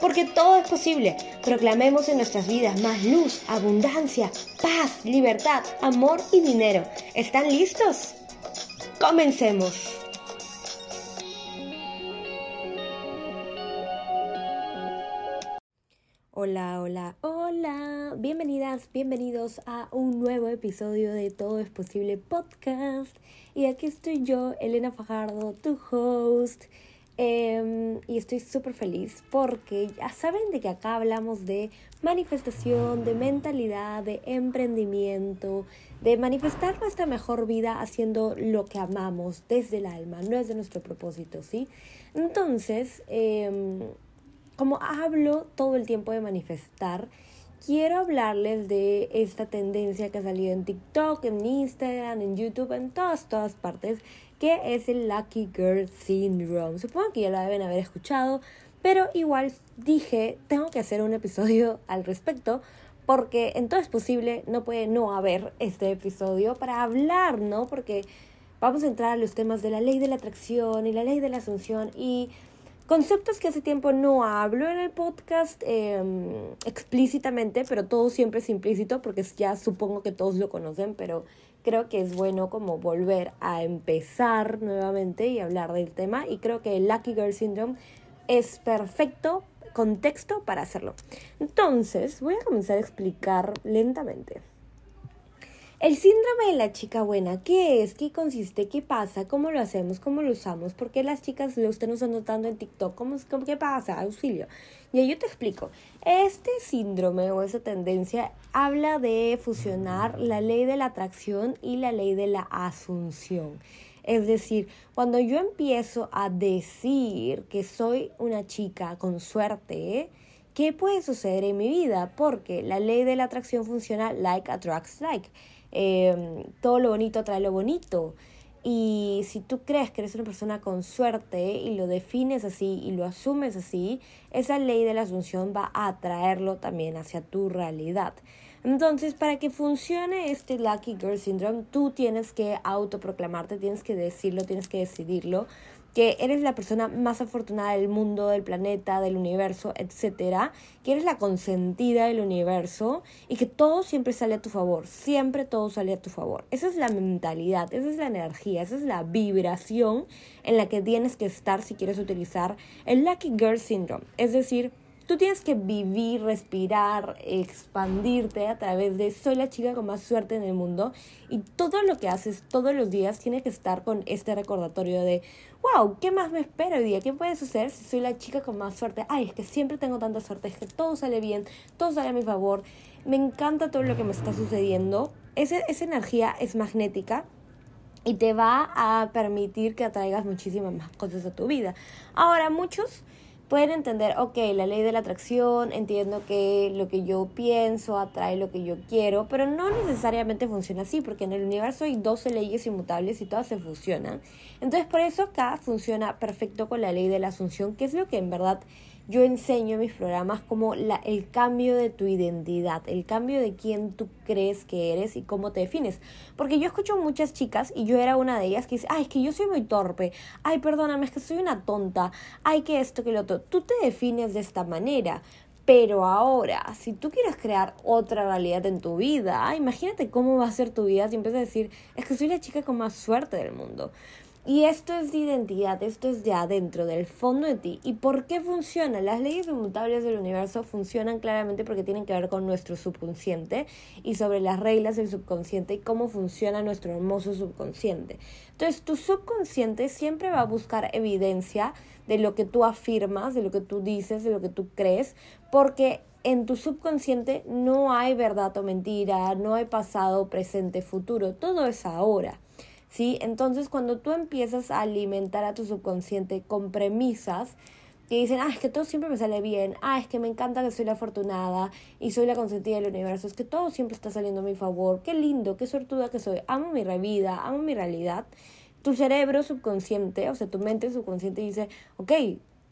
Porque todo es posible. Proclamemos en nuestras vidas más luz, abundancia, paz, libertad, amor y dinero. ¿Están listos? Comencemos. Hola, hola, hola. Bienvenidas, bienvenidos a un nuevo episodio de Todo es Posible podcast. Y aquí estoy yo, Elena Fajardo, tu host. Em, y estoy súper feliz porque ya saben de que acá hablamos de manifestación, de mentalidad, de emprendimiento, de manifestar nuestra mejor vida haciendo lo que amamos desde el alma, no es de nuestro propósito, ¿sí? Entonces, eh, como hablo todo el tiempo de manifestar, quiero hablarles de esta tendencia que ha salido en TikTok, en Instagram, en YouTube, en todas, todas partes, que es el Lucky Girl Syndrome. Supongo que ya lo deben haber escuchado, pero igual dije, tengo que hacer un episodio al respecto, porque en todo es posible, no puede no haber este episodio para hablar, ¿no? Porque vamos a entrar a los temas de la ley de la atracción y la ley de la asunción y Conceptos que hace tiempo no hablo en el podcast em, explícitamente, pero todo siempre es implícito porque ya supongo que todos lo conocen, pero creo que es bueno como volver a empezar nuevamente y hablar del tema y creo que el Lucky Girl Syndrome es perfecto contexto para hacerlo. Entonces, voy a comenzar a explicar lentamente. El síndrome de la chica buena, ¿qué es? ¿Qué consiste? ¿Qué pasa? ¿Cómo lo hacemos? ¿Cómo lo usamos? ¿Por qué las chicas lo están notando en TikTok? ¿Cómo, cómo, qué pasa? Auxilio. Y yo te explico. Este síndrome o esa tendencia habla de fusionar la ley de la atracción y la ley de la asunción. Es decir, cuando yo empiezo a decir que soy una chica con suerte, ¿qué puede suceder en mi vida? Porque la ley de la atracción funciona like attracts like. Em, todo lo bonito trae lo bonito. Y si tú crees que eres una persona con suerte y lo defines así y lo asumes así, esa ley de la asunción va a atraerlo también hacia tu realidad. Entonces, para que funcione este Lucky Girl Syndrome, tú tienes que autoproclamarte, tienes que decirlo, tienes que decidirlo que eres la persona más afortunada del mundo, del planeta, del universo, etcétera, que eres la consentida del universo y que todo siempre sale a tu favor, siempre todo sale a tu favor. Esa es la mentalidad, esa es la energía, esa es la vibración en la que tienes que estar si quieres utilizar el Lucky Girl Syndrome, es decir, Tú tienes que vivir, respirar, expandirte a través de soy la chica con más suerte en el mundo y todo lo que haces todos los días tiene que estar con este recordatorio de, wow, ¿qué más me espera hoy día? ¿Qué puede suceder si soy la chica con más suerte? Ay, es que siempre tengo tanta suerte, es que todo sale bien, todo sale a mi favor, me encanta todo lo que me está sucediendo. Ese, esa energía es magnética y te va a permitir que atraigas muchísimas más cosas a tu vida. Ahora, muchos pueden entender, ok, la ley de la atracción, entiendo que lo que yo pienso atrae lo que yo quiero, pero no necesariamente funciona así, porque en el universo hay 12 leyes inmutables y todas se fusionan. Entonces, por eso acá funciona perfecto con la ley de la asunción, que es lo que en verdad yo enseño en mis programas como la, el cambio de tu identidad, el cambio de quién tú crees que eres y cómo te defines. Porque yo escucho muchas chicas y yo era una de ellas que dice, ay, es que yo soy muy torpe, ay, perdóname, es que soy una tonta, ay, que esto, que lo otro. Tú te defines de esta manera. Pero ahora, si tú quieres crear otra realidad en tu vida, imagínate cómo va a ser tu vida si empiezas a decir, es que soy la chica con más suerte del mundo. Y esto es de identidad, esto es de adentro, del fondo de ti. ¿Y por qué funciona? Las leyes inmutables del universo funcionan claramente porque tienen que ver con nuestro subconsciente y sobre las reglas del subconsciente y cómo funciona nuestro hermoso subconsciente. Entonces, tu subconsciente siempre va a buscar evidencia de lo que tú afirmas, de lo que tú dices, de lo que tú crees, porque en tu subconsciente no hay verdad o mentira, no hay pasado, presente, futuro, todo es ahora. ¿Sí? Entonces, cuando tú empiezas a alimentar a tu subconsciente con premisas que dicen, ah, es que todo siempre me sale bien, ah, es que me encanta que soy la afortunada y soy la consentida del universo, es que todo siempre está saliendo a mi favor, qué lindo, qué sortuda que soy, amo mi vida, amo mi realidad, tu cerebro subconsciente, o sea, tu mente subconsciente dice, ok,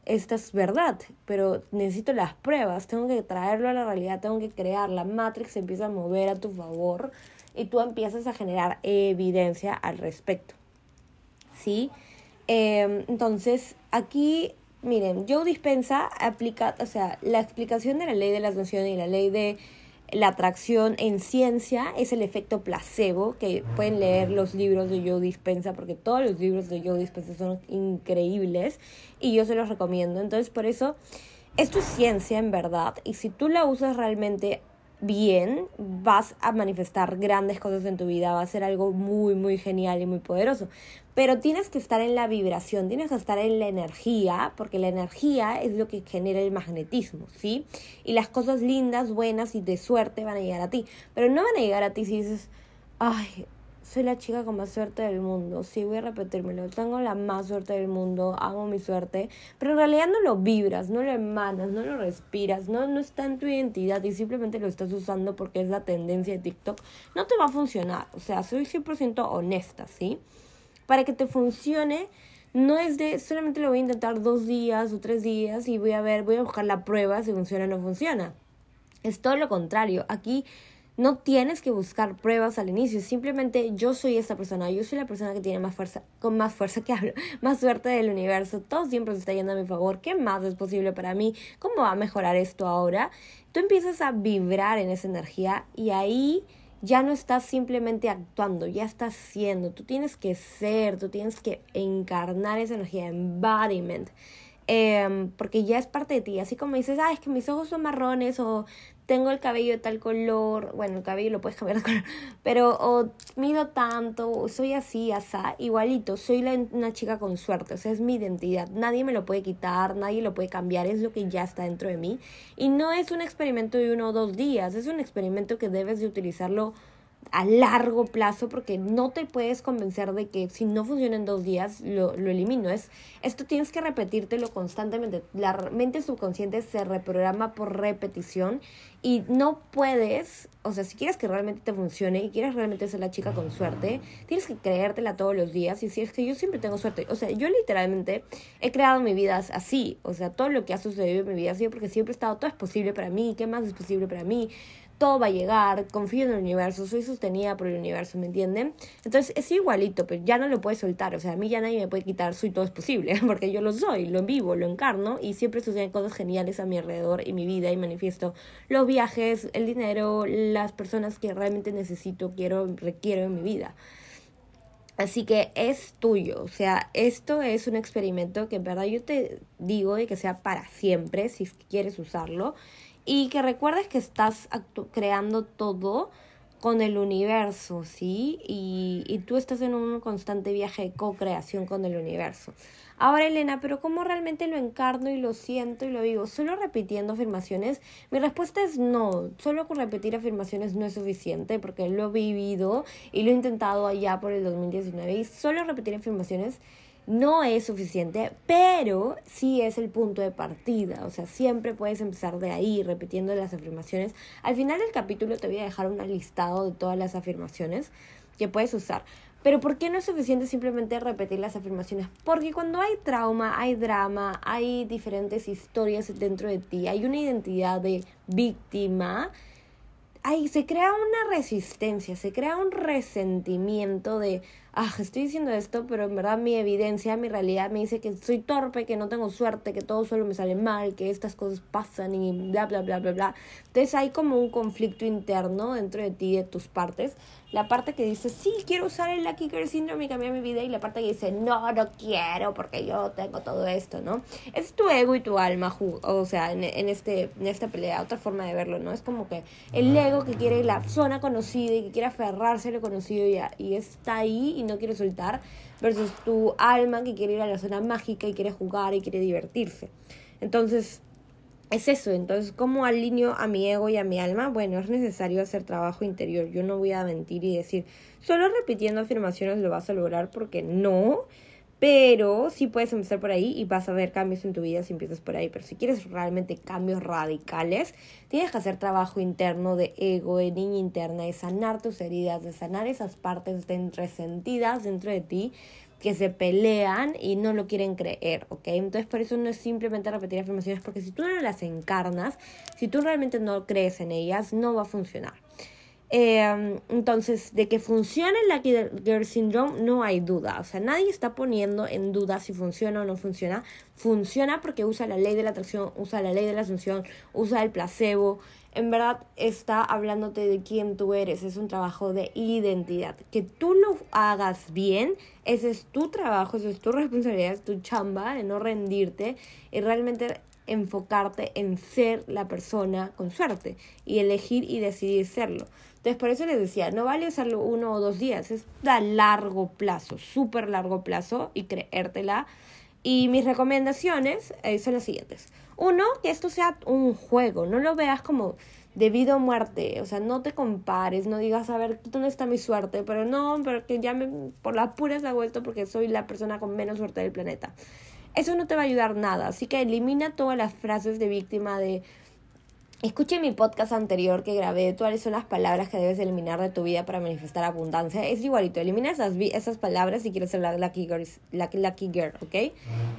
esta es verdad, pero necesito las pruebas, tengo que traerlo a la realidad, tengo que crear, la Matrix se empieza a mover a tu favor y tú empiezas a generar evidencia al respecto. ¿Sí? Em, entonces, aquí, miren, Joe Dispensa aplica, o sea, la explicación de la ley de las naciones y la ley de la atracción en ciencia es el efecto placebo, que pueden leer los libros de Joe Dispensa, porque todos los libros de Joe Dispensa son increíbles y yo se los recomiendo. Entonces, por eso, esto es ciencia en verdad, y si tú la usas realmente bien, vas a manifestar grandes cosas en tu vida, va a ser algo muy, muy genial y muy poderoso. Pero tienes que estar en la vibración, tienes que estar en la energía, porque la energía es lo que genera el magnetismo, ¿sí? Y las cosas lindas, buenas y de suerte van a llegar a ti. Pero no van a llegar a ti si dices, ay, soy la chica con más suerte del mundo. Sí, voy a repetírmelo. Tengo la más suerte del mundo, amo mi suerte. Pero en realidad no lo vibras, no lo emanas, no lo respiras, no, no está en tu identidad y simplemente lo estás usando porque es la tendencia de TikTok. No te va a funcionar. O sea, soy 100% honesta, ¿sí? Para que te funcione, no es de solamente lo voy a intentar dos días o tres días y voy a ver, voy a buscar la prueba si funciona o no funciona. Es todo lo contrario. Aquí no tienes que buscar pruebas al inicio, simplemente yo soy esta persona, yo soy la persona que tiene más fuerza, con más fuerza que hablo, más suerte del universo, todo siempre se está yendo a mi favor, ¿qué más es posible para mí? ¿Cómo va a mejorar esto ahora? Tú empiezas a vibrar en esa energía y ahí ya no estás simplemente actuando, ya estás siendo, tú tienes que ser, tú tienes que encarnar esa energía, embodiment. Em, porque ya es parte de ti, así como dices, ah, es que mis ojos son marrones o tengo el cabello de tal color, bueno, el cabello lo puedes cambiar de color, pero o mido tanto, soy así, asá, igualito, soy la, una chica con suerte, o sea, es mi identidad, nadie me lo puede quitar, nadie lo puede cambiar, es lo que ya está dentro de mí. Y no es un experimento de uno o dos días, es un experimento que debes de utilizarlo a largo plazo porque no te puedes convencer de que si no funciona en dos días lo, lo elimino. Es, esto tienes que repetírtelo constantemente. La mente subconsciente se reprograma por repetición y no puedes, o sea, si quieres que realmente te funcione y quieres realmente ser la chica con suerte, tienes que creértela todos los días y si es que yo siempre tengo suerte. O sea, yo literalmente he creado mi vida así. O sea, todo lo que ha sucedido en mi vida ha sido porque siempre he estado, todo es posible para mí, ¿qué más es posible para mí? Todo va a llegar, confío en el universo, soy sostenida por el universo, ¿me entienden? Entonces es igualito, pero ya no lo puedes soltar, o sea, a mí ya nadie me puede quitar, soy todo es posible, porque yo lo soy, lo vivo, lo encarno y siempre suceden cosas geniales a mi alrededor y mi vida y manifiesto los viajes, el dinero, las personas que realmente necesito, quiero, requiero en mi vida. Así que es tuyo, o sea, esto es un experimento que en verdad yo te digo de que sea para siempre, si quieres usarlo y que recuerdes que estás creando todo con el universo, ¿sí? Y, y tú estás en un constante viaje de co-creación con el universo. Ahora, Elena, ¿pero cómo realmente lo encarno y lo siento y lo digo? ¿Solo repitiendo afirmaciones? Mi respuesta es no. Solo con repetir afirmaciones no es suficiente porque lo he vivido y lo he intentado allá por el 2019 y solo repetir afirmaciones no es suficiente, pero sí es el punto de partida. O sea, siempre puedes empezar de ahí, repitiendo las afirmaciones. Al final del capítulo te voy a dejar un listado de todas las afirmaciones que puedes usar. Pero ¿por qué no es suficiente simplemente repetir las afirmaciones? Porque cuando hay trauma, hay drama, hay diferentes historias dentro de ti, hay una identidad de víctima, ahí se crea una resistencia, se crea un resentimiento de, ah, estoy diciendo esto, pero en verdad mi evidencia, mi realidad me dice que soy torpe, que no tengo suerte, que todo solo me sale mal, que estas cosas pasan y bla, bla, bla, bla, bla. Entonces hay como un conflicto interno dentro de ti, de tus partes. La parte que dice, sí, quiero usar el Lucky Girl Syndrome y cambiar mi vida. Y la parte que dice, no, no quiero porque yo tengo todo esto, ¿no? Es tu ego y tu alma, o sea, en, en, este, en esta pelea, otra forma de verlo, ¿no? Es como que el ego que quiere la zona conocida y que quiere aferrarse a lo conocido y, y está ahí y no quiere soltar, versus tu alma que quiere ir a la zona mágica y quiere jugar y quiere divertirse. Entonces, es eso. Entonces, ¿cómo alineo a mi ego y a mi alma? Bueno, es necesario hacer trabajo interior. Yo no voy a mentir y decir, solo repitiendo afirmaciones lo vas a lograr porque no. Pero sí puedes empezar por ahí y vas a ver cambios en tu vida si empiezas por ahí. Pero si quieres realmente cambios radicales, tienes que hacer trabajo interno de ego, de niña interna, de sanar tus heridas, de sanar esas partes de resentidas dentro de ti que se pelean y no lo quieren creer, ¿ok? Entonces por eso no es simplemente repetir afirmaciones, porque si tú no las encarnas, si tú realmente no crees en ellas, no va a funcionar. Eh, entonces, de que funcione el Lucky Girl Syndrome, no hay duda. O sea, nadie está poniendo en duda si funciona o no funciona. Funciona porque usa la ley de la atracción, usa la ley de la asunción, usa el placebo. En verdad está hablándote de quién tú eres. Es un trabajo de identidad. Que tú lo hagas bien, ese es tu trabajo, esa es tu responsabilidad, es tu chamba de no rendirte y realmente enfocarte en ser la persona con suerte y elegir y decidir serlo. Entonces, por eso les decía, no vale usarlo uno o dos días, es a largo plazo, súper largo plazo y creértela. Y mis recomendaciones eh, son las siguientes. Uno, que esto sea un juego, no lo veas como debido a muerte, o sea, no te compares, no digas, a ver, ¿dónde está mi suerte? Pero no, porque ya me, por las puras hago esto porque soy la persona con menos suerte del planeta. Eso no te va a ayudar nada, así que elimina todas las frases de víctima de Escuche mi podcast anterior que grabé, cuáles son las palabras que debes eliminar de tu vida para manifestar abundancia. Es igualito, elimina esas, esas palabras si quieres ser la lucky girl, lucky girl ¿ok?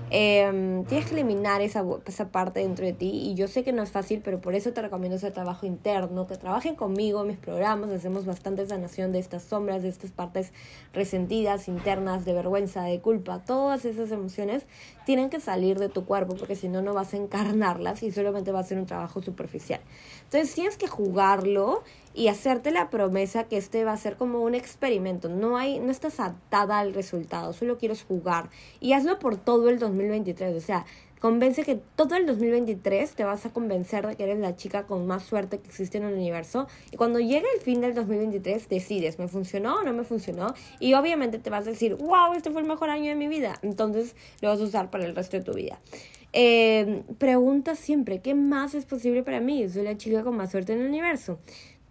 Em, tienes que eliminar esa, esa parte dentro de ti y yo sé que no es fácil, pero por eso te recomiendo ese trabajo interno, que trabajen conmigo en mis programas, hacemos bastante sanación de estas sombras, de estas partes resentidas, internas, de vergüenza, de culpa, todas esas emociones tienen que salir de tu cuerpo porque si no, no vas a encarnarlas y solamente va a ser un trabajo superficial. Entonces tienes que jugarlo y hacerte la promesa que este va a ser como un experimento. No hay, no estás atada al resultado, solo quieres jugar. Y hazlo por todo el 2023. O sea, convence que todo el 2023 te vas a convencer de que eres la chica con más suerte que existe en el universo. Y cuando llegue el fin del 2023, decides, ¿me funcionó o no me funcionó? Y obviamente te vas a decir, wow, este fue el mejor año de mi vida. Entonces lo vas a usar para el resto de tu vida. Eh, pregunta siempre, ¿qué más es posible para mí? Soy la chica con más suerte en el universo.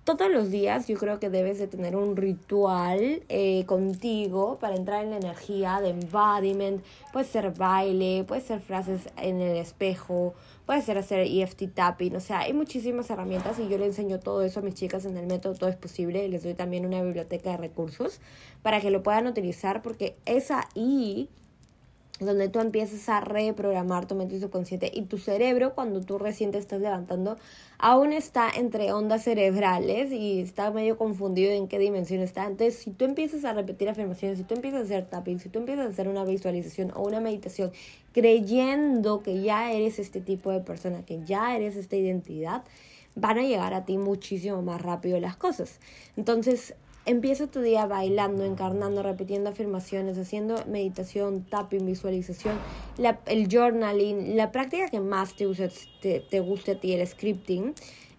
Todos los días yo creo que debes de tener un ritual eh, contigo para entrar en la energía de embodiment. Puede ser baile, puede ser frases en el espejo, puede ser hacer EFT tapping. O sea, hay muchísimas herramientas y yo le enseño todo eso a mis chicas en el método Todo es Posible. Y les doy también una biblioteca de recursos para que lo puedan utilizar porque es ahí donde tú empiezas a reprogramar tu mente subconsciente y tu cerebro cuando tú recién te estás levantando aún está entre ondas cerebrales y está medio confundido en qué dimensión está. Entonces, si tú empiezas a repetir afirmaciones, si tú empiezas a hacer tapping, si tú empiezas a hacer una visualización o una meditación creyendo que ya eres este tipo de persona, que ya eres esta identidad, van a llegar a ti muchísimo más rápido las cosas. Entonces, Empieza tu día bailando, encarnando, repitiendo afirmaciones, haciendo meditación, tapping, visualización, el journaling, la práctica que más te, te, guste a ti, el scripting.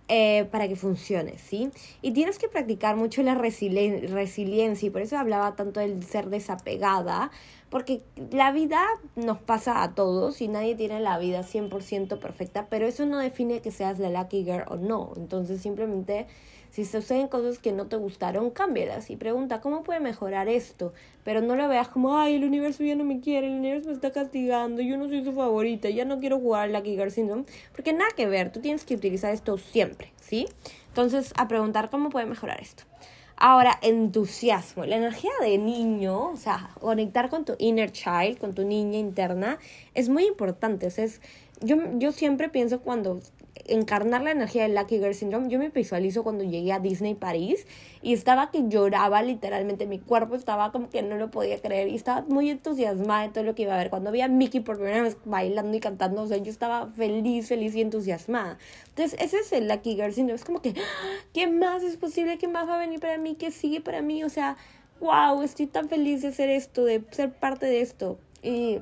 Eh, para que funcione, ¿sí? Y tienes que practicar mucho la resiliencia y por eso hablaba tanto del ser desapegada, porque la vida nos pasa a todos y nadie tiene la vida 100% perfecta, pero eso no define que seas la lucky girl o no, entonces simplemente si suceden cosas que no te gustaron, cámbialas y pregunta, ¿cómo puede mejorar esto? Pero no lo veas como, ay, el universo ya no me quiere, el universo me está castigando, yo no soy su favorita, ya no quiero jugar Lucky Girl Syndrome. Porque nada que ver, tú tienes que utilizar esto siempre, ¿sí? Entonces, a preguntar cómo puede mejorar esto. Ahora, entusiasmo. La energía de niño, o sea, conectar con tu inner child, con tu niña interna, es muy importante. Es yo, yo siempre pienso cuando encarnar la energía del Lucky Girl Syndrome, yo me visualizo cuando llegué a Disney París y estaba que lloraba literalmente, mi cuerpo estaba como que no lo podía creer y estaba muy entusiasmada de todo lo que iba a ver. Cuando vi a Mickey por primera vez bailando y cantando, o sea, yo estaba feliz, feliz y entusiasmada. Entonces, ese es el Lucky Girl Syndrome, es como que, ¡ah! ¿qué más es posible? ¿Qué más va a venir para mí? ¿Qué sigue para mí? O sea, wow, estoy tan feliz de hacer esto, de ser parte de esto. Y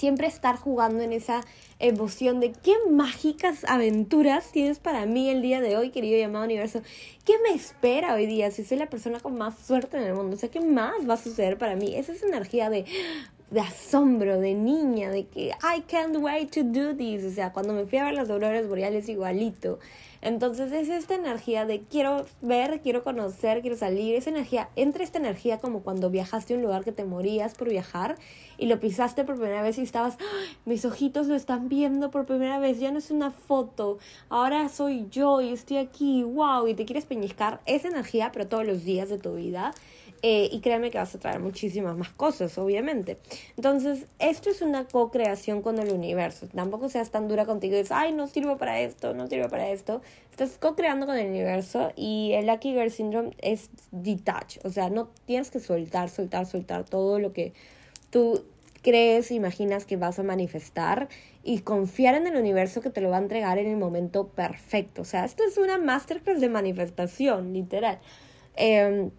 siempre estar jugando en esa emoción de qué mágicas aventuras tienes para mí el día de hoy, querido llamado universo. ¿Qué me espera hoy día si soy la persona con más suerte en el mundo? O sea, ¿qué más va a suceder para mí? Esa es energía de de asombro, de niña, de que I can't wait to do this. O sea, cuando me fui a ver las auroras boreales igualito. Entonces es esta energía de quiero ver, quiero conocer, quiero salir. Esa energía, entra esta energía como cuando viajaste a un lugar que te morías por viajar y lo pisaste por primera vez y estabas, ¡Ah! mis ojitos lo están viendo por primera vez, ya no es una foto, ahora soy yo y estoy aquí, wow, y te quieres peñiscar esa energía, pero todos los días de tu vida. Eh, y créeme que vas a traer muchísimas más cosas, obviamente. Entonces, esto es una co-creación con el universo. Tampoco seas tan dura contigo y dices, ay, no sirvo para esto, no sirvo para esto. Estás co-creando con el universo y el Lucky Girl Syndrome es detach. O sea, no tienes que soltar, soltar, soltar todo lo que tú crees, imaginas que vas a manifestar y confiar en el universo que te lo va a entregar en el momento perfecto. O sea, esto es una masterclass de manifestación, literal. Eh,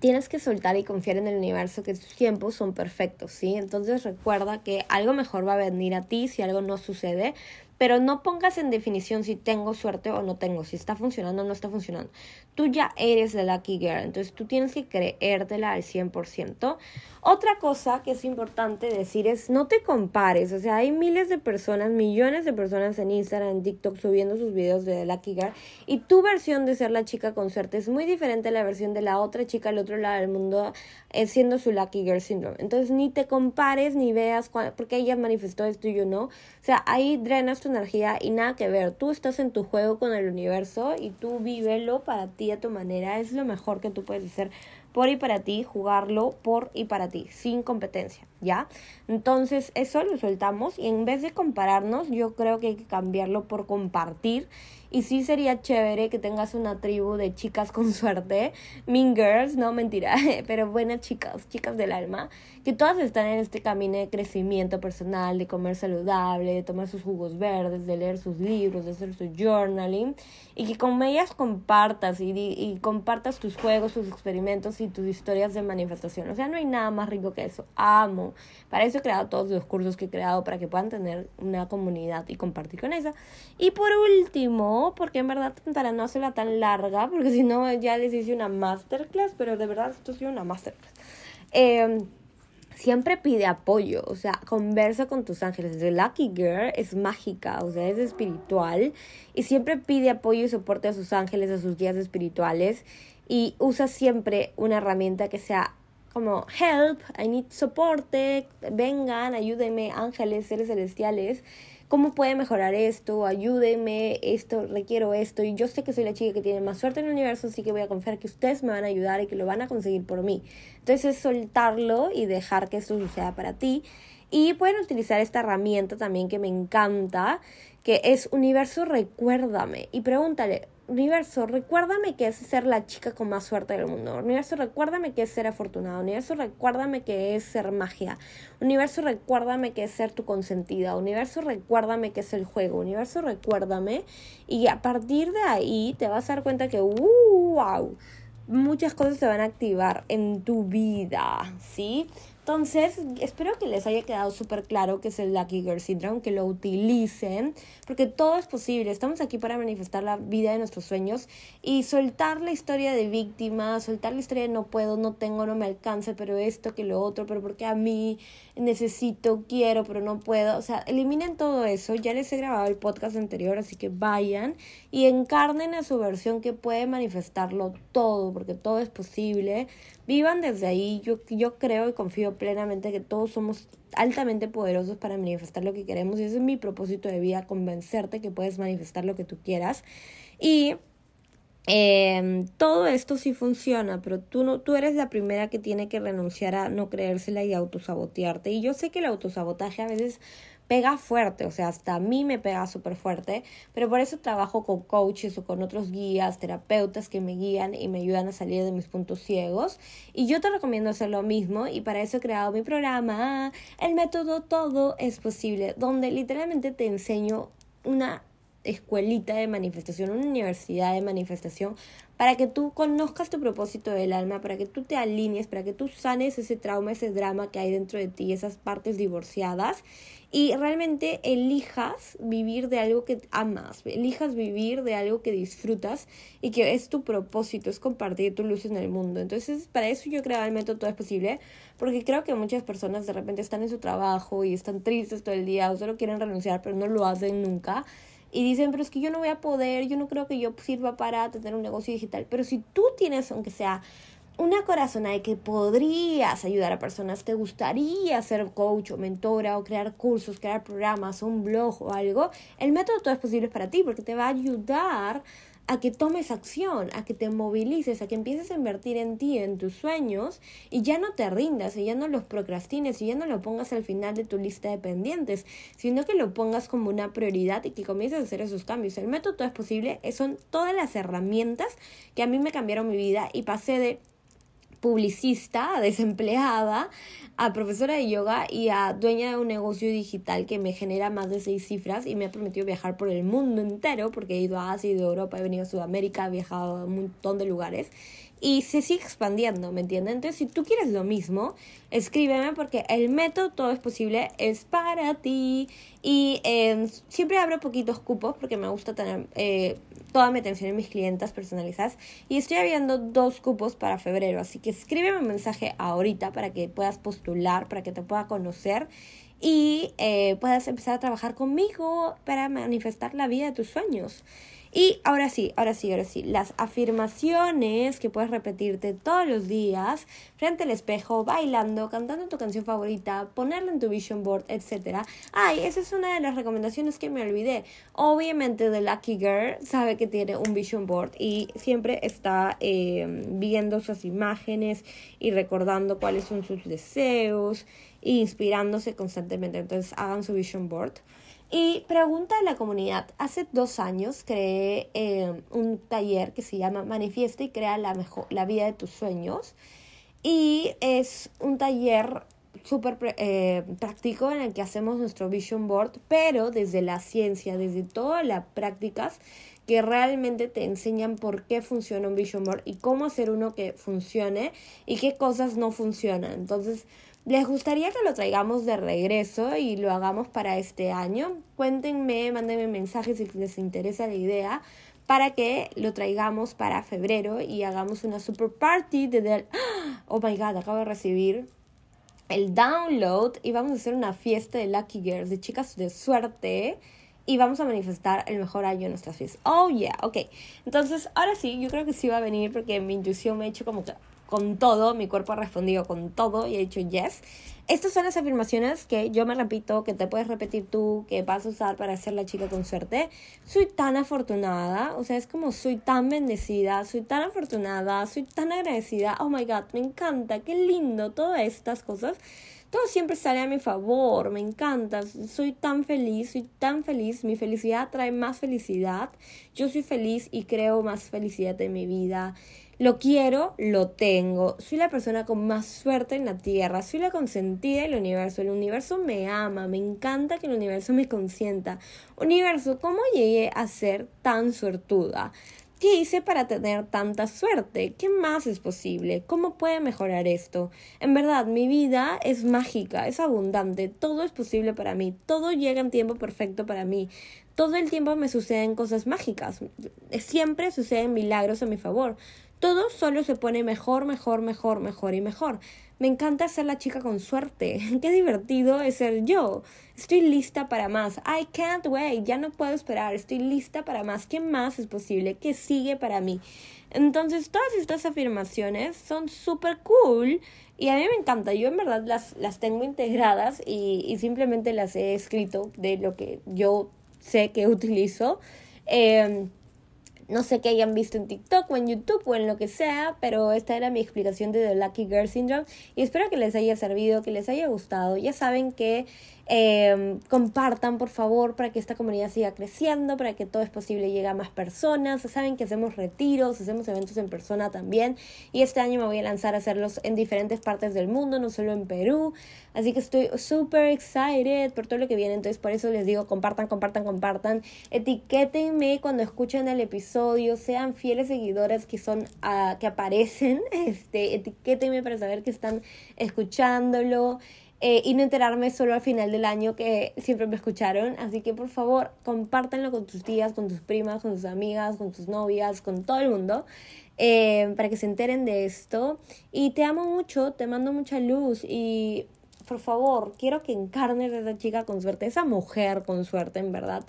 tienes que soltar y confiar en el universo que tus tiempos son perfectos, ¿sí? Entonces recuerda que algo mejor va a venir a ti si algo no sucede, pero no pongas en definición si tengo suerte o no tengo, si está funcionando o no está funcionando. Tú ya eres la lucky girl, entonces tú tienes que creértela al 100%. Otra cosa que es importante decir es no te compares, o sea, hay miles de personas, millones de personas en Instagram, en TikTok subiendo sus videos de Lucky Girl y tu versión de ser la chica con suerte es muy diferente a la versión de la otra chica al otro lado del mundo eh, siendo su Lucky Girl Syndrome. Entonces ni te compares ni veas porque ella manifestó esto y yo no. O sea, ahí drenas tu energía y nada que ver. Tú estás en tu juego con el universo y tú vívelo para ti a tu manera. Es lo mejor que tú puedes hacer por y para ti, jugarlo por y para ti, sin competencia, ¿ya? Entonces eso lo soltamos y en vez de compararnos, yo creo que hay que cambiarlo por compartir. Y sí sería chévere que tengas una tribu de chicas con suerte, mean girls, no mentira, pero buenas chicas, chicas del alma, que todas están en este camino de crecimiento personal, de comer saludable, de tomar sus jugos verdes, de leer sus libros, de hacer su journaling, y que con ellas compartas y, y compartas tus juegos, tus experimentos y tus historias de manifestación. O sea, no hay nada más rico que eso. Amo. Para eso he creado todos los cursos que he creado, para que puedan tener una comunidad y compartir con esa. Y por último, porque en verdad para no hacerla tan larga, porque si no ya les hice una masterclass, pero de verdad esto ha una masterclass. Eh, siempre pide apoyo, o sea, conversa con tus ángeles. The Lucky Girl es mágica, o sea, es espiritual y siempre pide apoyo y soporte a sus ángeles, a sus guías espirituales y usa siempre una herramienta que sea como help, I need soporte, vengan, ayúdenme, ángeles, seres celestiales ¿Cómo puede mejorar esto? Ayúdenme, esto, requiero esto. Y yo sé que soy la chica que tiene más suerte en el universo, así que voy a confiar que ustedes me van a ayudar y que lo van a conseguir por mí. Entonces es soltarlo y dejar que esto suceda para ti. Y pueden utilizar esta herramienta también que me encanta, que es Universo Recuérdame. Y pregúntale, Universo, recuérdame que es ser la chica con más suerte del mundo. Universo, recuérdame que es ser afortunado. Universo, recuérdame que es ser magia. Universo, recuérdame que es ser tu consentida. Universo, recuérdame que es el juego. Universo, recuérdame. Y a partir de ahí te vas a dar cuenta que, uh, wow, muchas cosas se van a activar en tu vida, ¿sí? Entonces, espero que les haya quedado súper claro que es el Lucky Girl Syndrome, que lo utilicen, porque todo es posible. Estamos aquí para manifestar la vida de nuestros sueños y soltar la historia de víctima, soltar la historia de no puedo, no tengo, no me alcance, pero esto, que lo otro, pero porque a mí necesito, quiero, pero no puedo. O sea, eliminen todo eso. Ya les he grabado el podcast anterior, así que vayan y encarnen a su versión que puede manifestarlo todo, porque todo es posible. Vivan desde ahí. Yo, yo creo y confío plenamente que todos somos altamente poderosos para manifestar lo que queremos y ese es mi propósito de vida, convencerte que puedes manifestar lo que tú quieras. Y eh, todo esto sí funciona, pero tú, no, tú eres la primera que tiene que renunciar a no creérsela y autosabotearte. Y yo sé que el autosabotaje a veces pega fuerte, o sea, hasta a mí me pega súper fuerte, pero por eso trabajo con coaches o con otros guías, terapeutas que me guían y me ayudan a salir de mis puntos ciegos. Y yo te recomiendo hacer lo mismo y para eso he creado mi programa, el método Todo es posible, donde literalmente te enseño una escuelita de manifestación, una universidad de manifestación, para que tú conozcas tu propósito del alma, para que tú te alinees, para que tú sanes ese trauma, ese drama que hay dentro de ti, esas partes divorciadas y realmente elijas vivir de algo que amas, elijas vivir de algo que disfrutas y que es tu propósito, es compartir tu luz en el mundo. Entonces, para eso yo creo el método Todo es Posible, porque creo que muchas personas de repente están en su trabajo y están tristes todo el día o solo quieren renunciar, pero no lo hacen nunca. Y dicen, pero es que yo no voy a poder, yo no creo que yo sirva para tener un negocio digital. Pero si tú tienes, aunque sea una corazonada de que podrías ayudar a personas, te gustaría ser coach o mentora o crear cursos, crear programas, un blog o algo, el método todo es posible para ti porque te va a ayudar a que tomes acción, a que te movilices, a que empieces a invertir en ti, en tus sueños y ya no te rindas, y ya no los procrastines, y ya no lo pongas al final de tu lista de pendientes, sino que lo pongas como una prioridad y que comiences a hacer esos cambios. El método todo es posible, son todas las herramientas que a mí me cambiaron mi vida y pasé de publicista, desempleada, a profesora de yoga y a dueña de un negocio digital que me genera más de seis cifras y me ha permitido viajar por el mundo entero porque he ido a Asia, ido a Europa, he venido a Sudamérica, he viajado a un montón de lugares y se sigue expandiendo, ¿me entiendes? Entonces, si tú quieres lo mismo, escríbeme porque el método Todo es Posible es para ti. Y eh, siempre abro poquitos cupos porque me gusta tener eh, toda mi atención en mis clientas personalizadas. Y estoy abriendo dos cupos para febrero. Así que escríbeme un mensaje ahorita para que puedas postular, para que te pueda conocer y eh, puedas empezar a trabajar conmigo para manifestar la vida de tus sueños. Y ahora sí, ahora sí, ahora sí, las afirmaciones que puedes repetirte todos los días frente al espejo, bailando, cantando tu canción favorita, ponerla en tu vision board, etc. Ay, esa es una de las recomendaciones que me olvidé. Obviamente The Lucky Girl sabe que tiene un vision board y siempre está eh, viendo sus imágenes y recordando cuáles son sus deseos e inspirándose constantemente. Entonces hagan su vision board. Y pregunta de la comunidad. Hace dos años creé eh, un taller que se llama Manifiesta y crea la, mejor, la vida de tus sueños. Y es un taller súper eh, práctico en el que hacemos nuestro vision board, pero desde la ciencia, desde todas las prácticas que realmente te enseñan por qué funciona un vision board y cómo hacer uno que funcione y qué cosas no funcionan. Entonces, ¿Les gustaría que lo traigamos de regreso y lo hagamos para este año? Cuéntenme, mándenme mensajes si les interesa la idea para que lo traigamos para febrero y hagamos una super party de... Oh my god, acabo de recibir el download y vamos a hacer una fiesta de Lucky Girls, de chicas de suerte y vamos a manifestar el mejor año en nuestras fiestas. Oh yeah, ok. Entonces, ahora sí, yo creo que sí va a venir porque mi intuición me ha hecho como que con todo, mi cuerpo ha respondido con todo y ha dicho yes. Estas son las afirmaciones que yo me repito, que te puedes repetir tú, que vas a usar para ser la chica con suerte. Soy tan afortunada, o sea, es como soy tan bendecida, soy tan afortunada, soy tan agradecida. Oh my god, me encanta, qué lindo, todas estas cosas. Todo siempre sale a mi favor, me encanta, soy tan feliz, soy tan feliz, mi felicidad trae más felicidad, yo soy feliz y creo más felicidad en mi vida. Lo quiero, lo tengo. Soy la persona con más suerte en la tierra. Soy la consentida del universo. El universo me ama. Me encanta que el universo me consienta. Universo, ¿cómo llegué a ser tan suertuda? ¿Qué hice para tener tanta suerte? ¿Qué más es posible? ¿Cómo puede mejorar esto? En verdad, mi vida es mágica, es abundante, todo es posible para mí, todo llega en tiempo perfecto para mí, todo el tiempo me suceden cosas mágicas, siempre suceden milagros a mi favor todo solo se pone mejor, mejor, mejor, mejor y mejor. Me encanta ser la chica con suerte. Qué divertido es ser yo. Estoy lista para más. I can't wait. Ya no puedo esperar. Estoy lista para más. ¿Qué más es posible? ¿Qué sigue para mí? Entonces, todas estas afirmaciones son súper cool y a mí me encanta. Yo en verdad las, las tengo integradas y, y simplemente las he escrito de lo que yo sé que utilizo. Eh, no sé qué hayan visto en TikTok o en YouTube o en lo que sea, pero esta era mi explicación de The Lucky Girl Syndrome y espero que les haya servido, que les haya gustado. Ya saben que Em, compartan, por favor, para que esta comunidad siga creciendo, para que todo es posible llegue a más personas. Saben que hacemos retiros, hacemos eventos en persona también. Y este año me voy a lanzar a hacerlos en diferentes partes del mundo, no solo en Perú. Así que estoy súper excited por todo lo que viene. Entonces, por eso les digo, compartan, compartan, compartan. Etiquétenme cuando escuchen el episodio. Sean fieles seguidores que son uh, que aparecen. Este, etiquétenme para saber que están escuchándolo. Eh, y no enterarme solo al final del año que siempre me escucharon. Así que por favor, compártanlo con tus tías, con tus primas, con tus amigas, con tus novias, con todo el mundo. Eh, para que se enteren de esto. Y te amo mucho, te mando mucha luz y por favor, quiero que encarnes a esa chica con suerte, esa mujer con suerte, en verdad.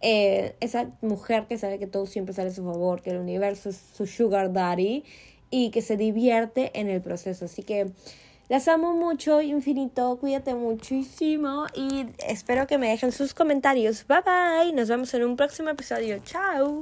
Eh, esa mujer que sabe que todo siempre sale a su favor, que el universo es su sugar daddy y que se divierte en el proceso. Así que las amo mucho, infinito, cuídate muchísimo y espero que me dejen sus comentarios. Bye bye, nos vemos en un próximo episodio. Chao.